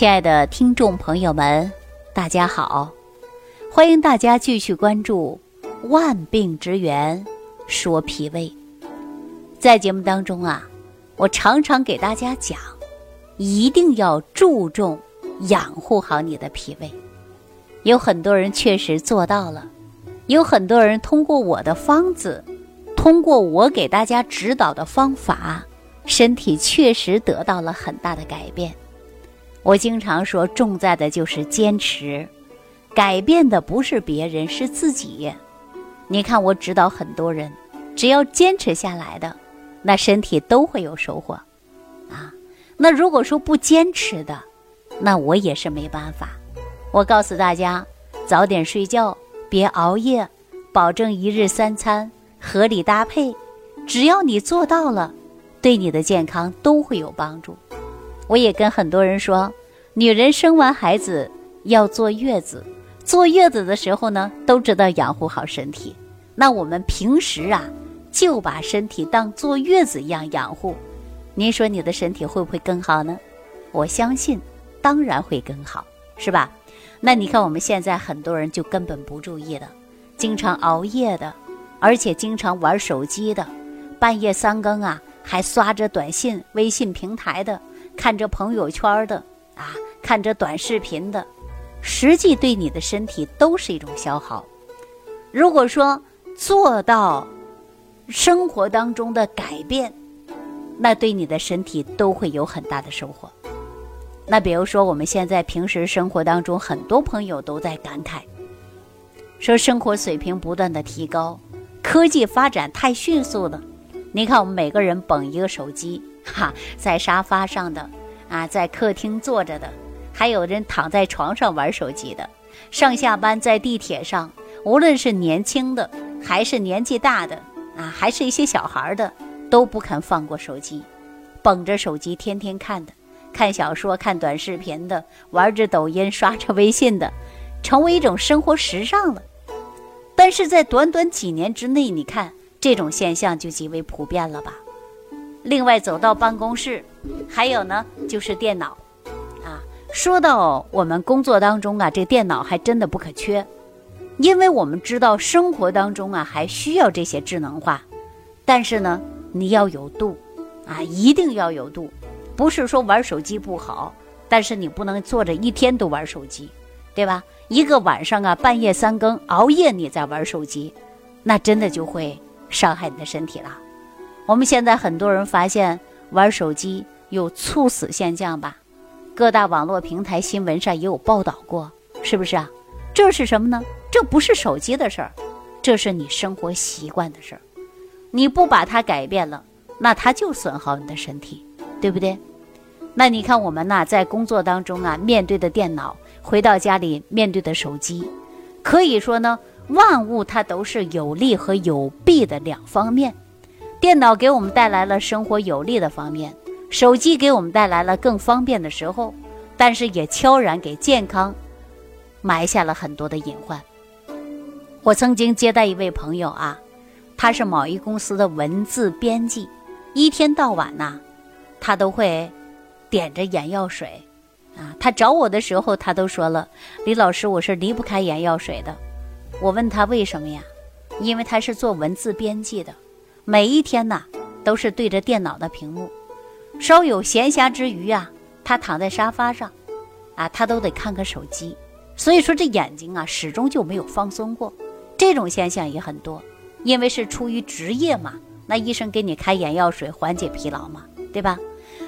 亲爱的听众朋友们，大家好！欢迎大家继续关注《万病之源说脾胃》。在节目当中啊，我常常给大家讲，一定要注重养护好你的脾胃。有很多人确实做到了，有很多人通过我的方子，通过我给大家指导的方法，身体确实得到了很大的改变。我经常说，重在的就是坚持，改变的不是别人，是自己。你看，我指导很多人，只要坚持下来的，那身体都会有收获，啊。那如果说不坚持的，那我也是没办法。我告诉大家，早点睡觉，别熬夜，保证一日三餐合理搭配，只要你做到了，对你的健康都会有帮助。我也跟很多人说，女人生完孩子要坐月子，坐月子的时候呢，都知道养护好身体。那我们平时啊，就把身体当坐月子一样养护。您说你的身体会不会更好呢？我相信，当然会更好，是吧？那你看我们现在很多人就根本不注意的，经常熬夜的，而且经常玩手机的，半夜三更啊还刷着短信、微信平台的。看着朋友圈的啊，看着短视频的，实际对你的身体都是一种消耗。如果说做到生活当中的改变，那对你的身体都会有很大的收获。那比如说，我们现在平时生活当中，很多朋友都在感慨，说生活水平不断的提高，科技发展太迅速了。你看，我们每个人捧一个手机。哈，在沙发上的，啊，在客厅坐着的，还有人躺在床上玩手机的，上下班在地铁上，无论是年轻的还是年纪大的，啊，还是一些小孩的，都不肯放过手机，捧着手机天天看的，看小说、看短视频的，玩着抖音、刷着微信的，成为一种生活时尚了。但是在短短几年之内，你看这种现象就极为普遍了吧？另外，走到办公室，还有呢，就是电脑，啊，说到我们工作当中啊，这电脑还真的不可缺，因为我们知道生活当中啊还需要这些智能化，但是呢，你要有度，啊，一定要有度，不是说玩手机不好，但是你不能坐着一天都玩手机，对吧？一个晚上啊，半夜三更熬夜你在玩手机，那真的就会伤害你的身体了。我们现在很多人发现玩手机有猝死现象吧？各大网络平台新闻上也有报道过，是不是啊？这是什么呢？这不是手机的事儿，这是你生活习惯的事儿。你不把它改变了，那它就损耗你的身体，对不对？那你看我们呐，在工作当中啊，面对的电脑，回到家里面对的手机，可以说呢，万物它都是有利和有弊的两方面。电脑给我们带来了生活有利的方面，手机给我们带来了更方便的时候，但是也悄然给健康埋下了很多的隐患。我曾经接待一位朋友啊，他是某一公司的文字编辑，一天到晚呐，他都会点着眼药水啊。他找我的时候，他都说了：“李老师，我是离不开眼药水的。”我问他为什么呀？因为他是做文字编辑的。每一天呐，都是对着电脑的屏幕，稍有闲暇之余啊，他躺在沙发上，啊，他都得看看手机。所以说这眼睛啊，始终就没有放松过。这种现象也很多，因为是出于职业嘛，那医生给你开眼药水缓解疲劳嘛，对吧？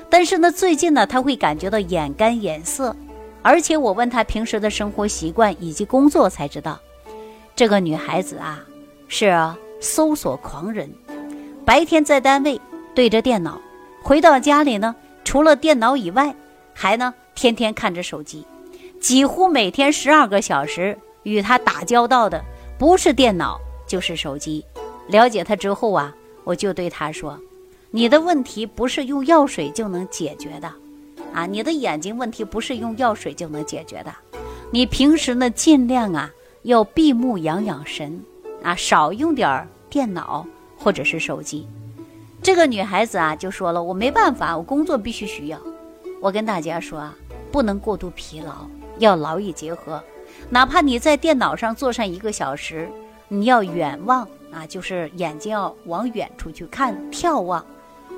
但是呢，最近呢，他会感觉到眼干眼涩，而且我问他平时的生活习惯以及工作，才知道，这个女孩子啊，是搜索狂人。白天在单位对着电脑，回到家里呢，除了电脑以外，还呢天天看着手机，几乎每天十二个小时与他打交道的不是电脑就是手机。了解他之后啊，我就对他说：“你的问题不是用药水就能解决的，啊，你的眼睛问题不是用药水就能解决的。你平时呢尽量啊要闭目养养神，啊，少用点电脑。”或者是手机，这个女孩子啊就说了：“我没办法，我工作必须需要。”我跟大家说啊，不能过度疲劳，要劳逸结合。哪怕你在电脑上坐上一个小时，你要远望啊，就是眼睛要往远处去看、眺望，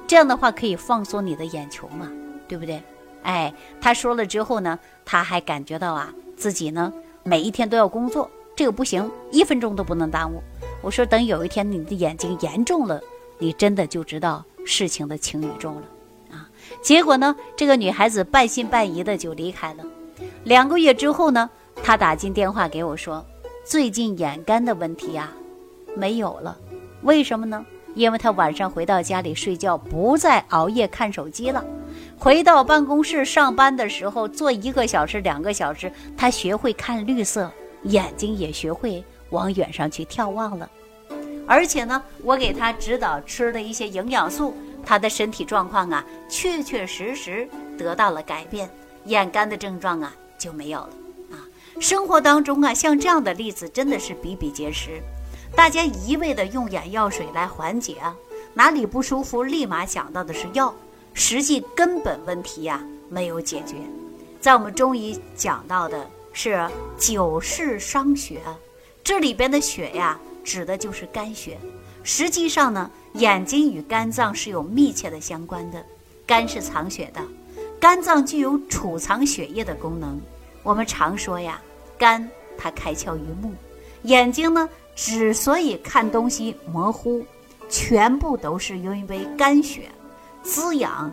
这样的话可以放松你的眼球嘛，对不对？哎，他说了之后呢，他还感觉到啊，自己呢每一天都要工作，这个不行，一分钟都不能耽误。我说等有一天你的眼睛严重了，你真的就知道事情的轻与重了啊。结果呢，这个女孩子半信半疑的就离开了。两个月之后呢？她打进电话给我说：“最近眼干的问题呀，没有了。为什么呢？因为他晚上回到家里睡觉，不再熬夜看手机了。回到办公室上班的时候，坐一个小时、两个小时，他学会看绿色，眼睛也学会往远上去眺望了。而且呢，我给他指导吃的一些营养素，他的身体状况啊，确确实实得到了改变，眼干的症状啊就没有了啊。”生活当中啊，像这样的例子真的是比比皆是。大家一味的用眼药水来缓解啊，哪里不舒服立马想到的是药，实际根本问题呀没有解决。在我们中医讲到的是久视伤血，这里边的血呀指的就是肝血。实际上呢，眼睛与肝脏是有密切的相关的，肝是藏血的，肝脏具有储藏血液的功能。我们常说呀，肝它开窍于目，眼睛呢之所以看东西模糊，全部都是因为肝血滋养，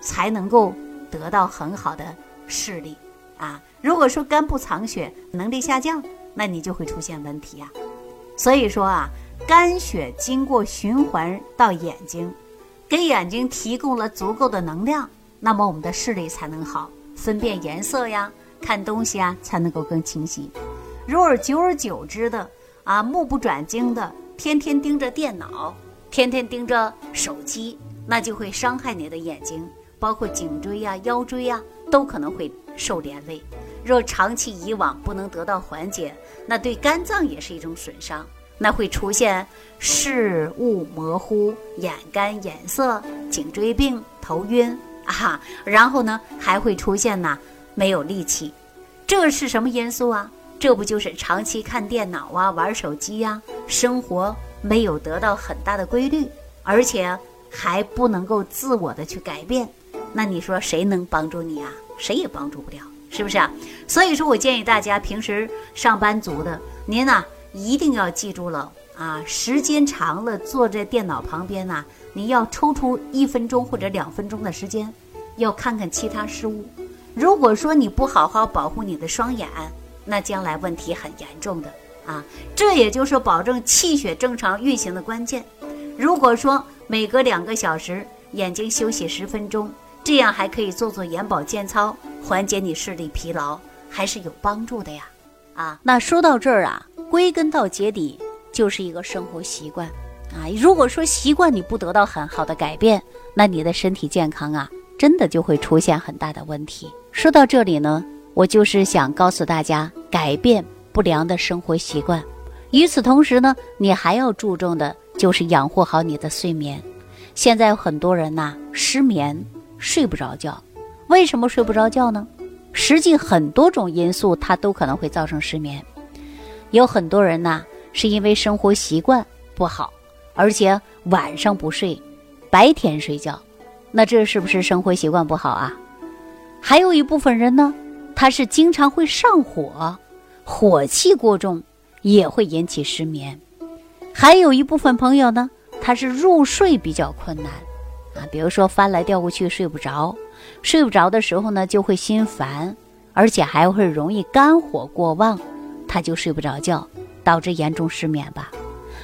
才能够得到很好的视力啊。如果说肝不藏血，能力下降，那你就会出现问题呀。所以说啊，肝血经过循环到眼睛，给眼睛提供了足够的能量，那么我们的视力才能好，分辨颜色呀。看东西啊，才能够更清晰。如而久而久之的啊，目不转睛的，天天盯着电脑，天天盯着手机，那就会伤害你的眼睛，包括颈椎呀、腰椎呀，都可能会受连累。若长期以往不能得到缓解，那对肝脏也是一种损伤，那会出现视物模糊、眼干、眼涩、颈椎病、头晕啊，然后呢，还会出现呢。没有力气，这是什么因素啊？这不就是长期看电脑啊、玩手机呀，生活没有得到很大的规律，而且还不能够自我的去改变。那你说谁能帮助你啊？谁也帮助不了，是不是啊？所以说我建议大家平时上班族的，您呢一定要记住了啊，时间长了坐在电脑旁边呢，你要抽出一分钟或者两分钟的时间，要看看其他事物。如果说你不好好保护你的双眼，那将来问题很严重的啊！这也就是保证气血正常运行的关键。如果说每隔两个小时眼睛休息十分钟，这样还可以做做眼保健操，缓解你视力疲劳，还是有帮助的呀！啊，那说到这儿啊，归根到结底就是一个生活习惯啊。如果说习惯你不得到很好的改变，那你的身体健康啊，真的就会出现很大的问题。说到这里呢，我就是想告诉大家，改变不良的生活习惯。与此同时呢，你还要注重的就是养护好你的睡眠。现在有很多人呐，失眠，睡不着觉。为什么睡不着觉呢？实际很多种因素它都可能会造成失眠。有很多人呐，是因为生活习惯不好，而且晚上不睡，白天睡觉，那这是不是生活习惯不好啊？还有一部分人呢，他是经常会上火，火气过重也会引起失眠。还有一部分朋友呢，他是入睡比较困难，啊，比如说翻来调过去睡不着，睡不着的时候呢就会心烦，而且还会容易肝火过旺，他就睡不着觉，导致严重失眠吧。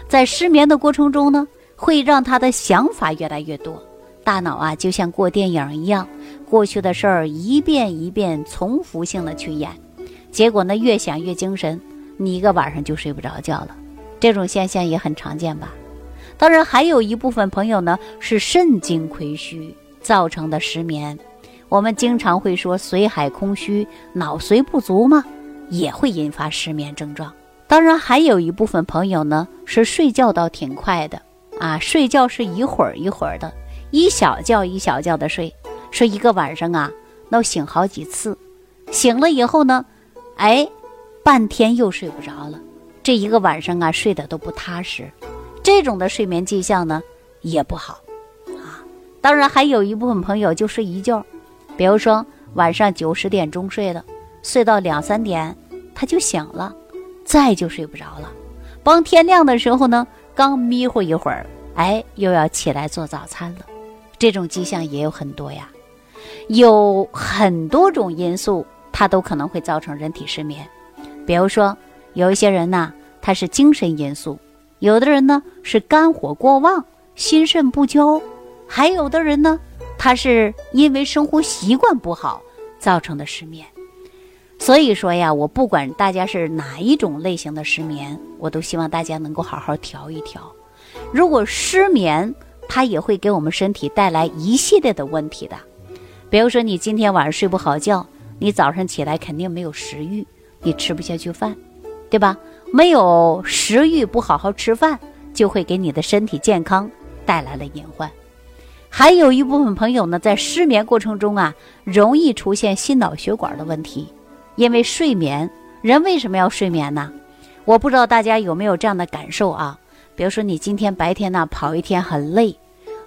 在失眠的过程中呢，会让他的想法越来越多，大脑啊就像过电影一样。过去的事儿一遍一遍重复性的去演，结果呢越想越精神，你一个晚上就睡不着觉了。这种现象也很常见吧？当然，还有一部分朋友呢是肾精亏虚造成的失眠。我们经常会说髓海空虚、脑髓不足嘛，也会引发失眠症状。当然，还有一部分朋友呢是睡觉倒挺快的啊，睡觉是一会儿一会儿的，一小觉一小觉的睡。说一个晚上啊，那醒好几次，醒了以后呢，哎，半天又睡不着了，这一个晚上啊睡得都不踏实，这种的睡眠迹象呢也不好啊。当然还有一部分朋友就睡一觉，比如说晚上九十点钟睡的，睡到两三点他就醒了，再就睡不着了。帮天亮的时候呢，刚眯糊一会儿，哎，又要起来做早餐了。这种迹象也有很多呀，有很多种因素，它都可能会造成人体失眠。比如说，有一些人呢，他是精神因素；有的人呢是肝火过旺、心肾不交；还有的人呢，他是因为生活习惯不好造成的失眠。所以说呀，我不管大家是哪一种类型的失眠，我都希望大家能够好好调一调。如果失眠，它也会给我们身体带来一系列的问题的，比如说你今天晚上睡不好觉，你早上起来肯定没有食欲，你吃不下去饭，对吧？没有食欲，不好好吃饭，就会给你的身体健康带来了隐患。还有一部分朋友呢，在失眠过程中啊，容易出现心脑血管的问题，因为睡眠，人为什么要睡眠呢？我不知道大家有没有这样的感受啊？比如说你今天白天呢跑一天很累，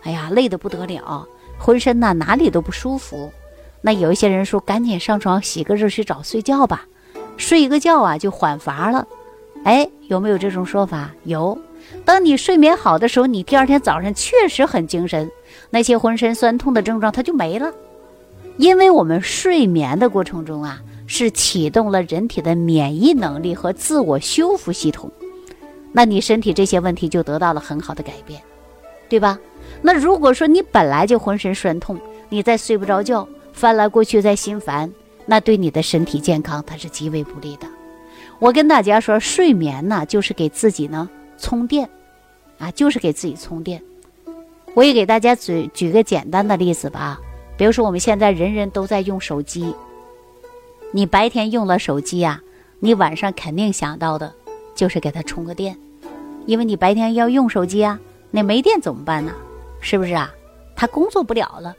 哎呀累得不得了，浑身呢哪里都不舒服。那有一些人说赶紧上床洗个热水澡睡觉吧，睡一个觉啊就缓乏了。哎，有没有这种说法？有。当你睡眠好的时候，你第二天早上确实很精神，那些浑身酸痛的症状它就没了。因为我们睡眠的过程中啊，是启动了人体的免疫能力和自我修复系统。那你身体这些问题就得到了很好的改变，对吧？那如果说你本来就浑身酸痛，你再睡不着觉，翻来过去再心烦，那对你的身体健康它是极为不利的。我跟大家说，睡眠呢就是给自己呢充电，啊，就是给自己充电。我也给大家举举个简单的例子吧，比如说我们现在人人都在用手机，你白天用了手机呀，你晚上肯定想到的就是给它充个电。因为你白天要用手机啊，那没电怎么办呢？是不是啊？他工作不了了。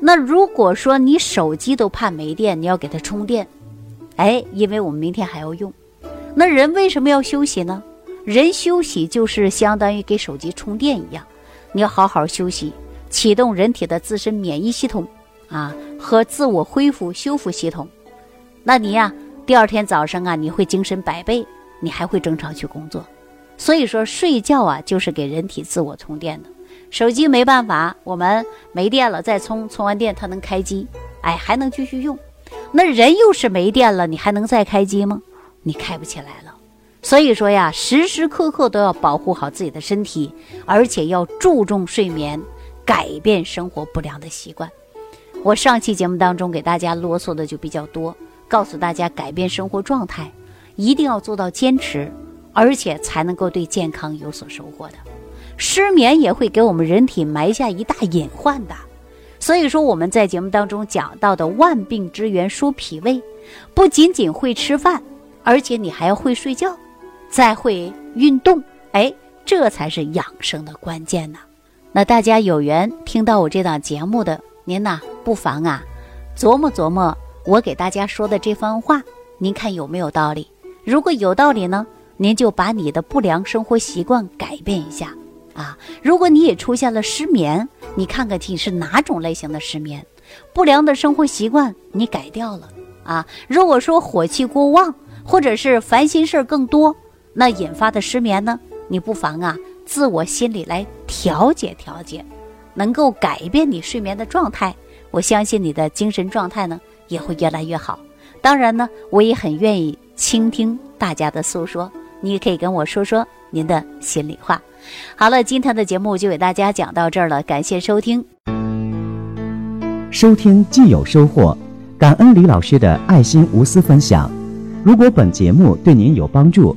那如果说你手机都怕没电，你要给它充电，哎，因为我们明天还要用。那人为什么要休息呢？人休息就是相当于给手机充电一样，你要好好休息，启动人体的自身免疫系统啊和自我恢复修复系统。那你呀，第二天早上啊，你会精神百倍，你还会正常去工作。所以说，睡觉啊，就是给人体自我充电的。手机没办法，我们没电了再充，充完电它能开机，哎，还能继续用。那人又是没电了，你还能再开机吗？你开不起来了。所以说呀，时时刻刻都要保护好自己的身体，而且要注重睡眠，改变生活不良的习惯。我上期节目当中给大家啰嗦的就比较多，告诉大家改变生活状态，一定要做到坚持。而且才能够对健康有所收获的，失眠也会给我们人体埋下一大隐患的。所以说我们在节目当中讲到的万病之源说脾胃，不仅仅会吃饭，而且你还要会睡觉，再会运动，哎，这才是养生的关键呢。那大家有缘听到我这档节目的，您呐不妨啊琢磨琢磨我给大家说的这番话，您看有没有道理？如果有道理呢？您就把你的不良生活习惯改变一下啊！如果你也出现了失眠，你看看你是哪种类型的失眠？不良的生活习惯你改掉了啊！如果说火气过旺，或者是烦心事儿更多，那引发的失眠呢？你不妨啊，自我心理来调节调节，能够改变你睡眠的状态。我相信你的精神状态呢也会越来越好。当然呢，我也很愿意倾听大家的诉说。你也可以跟我说说您的心里话。好了，今天的节目就给大家讲到这儿了，感谢收听。收听既有收获，感恩李老师的爱心无私分享。如果本节目对您有帮助，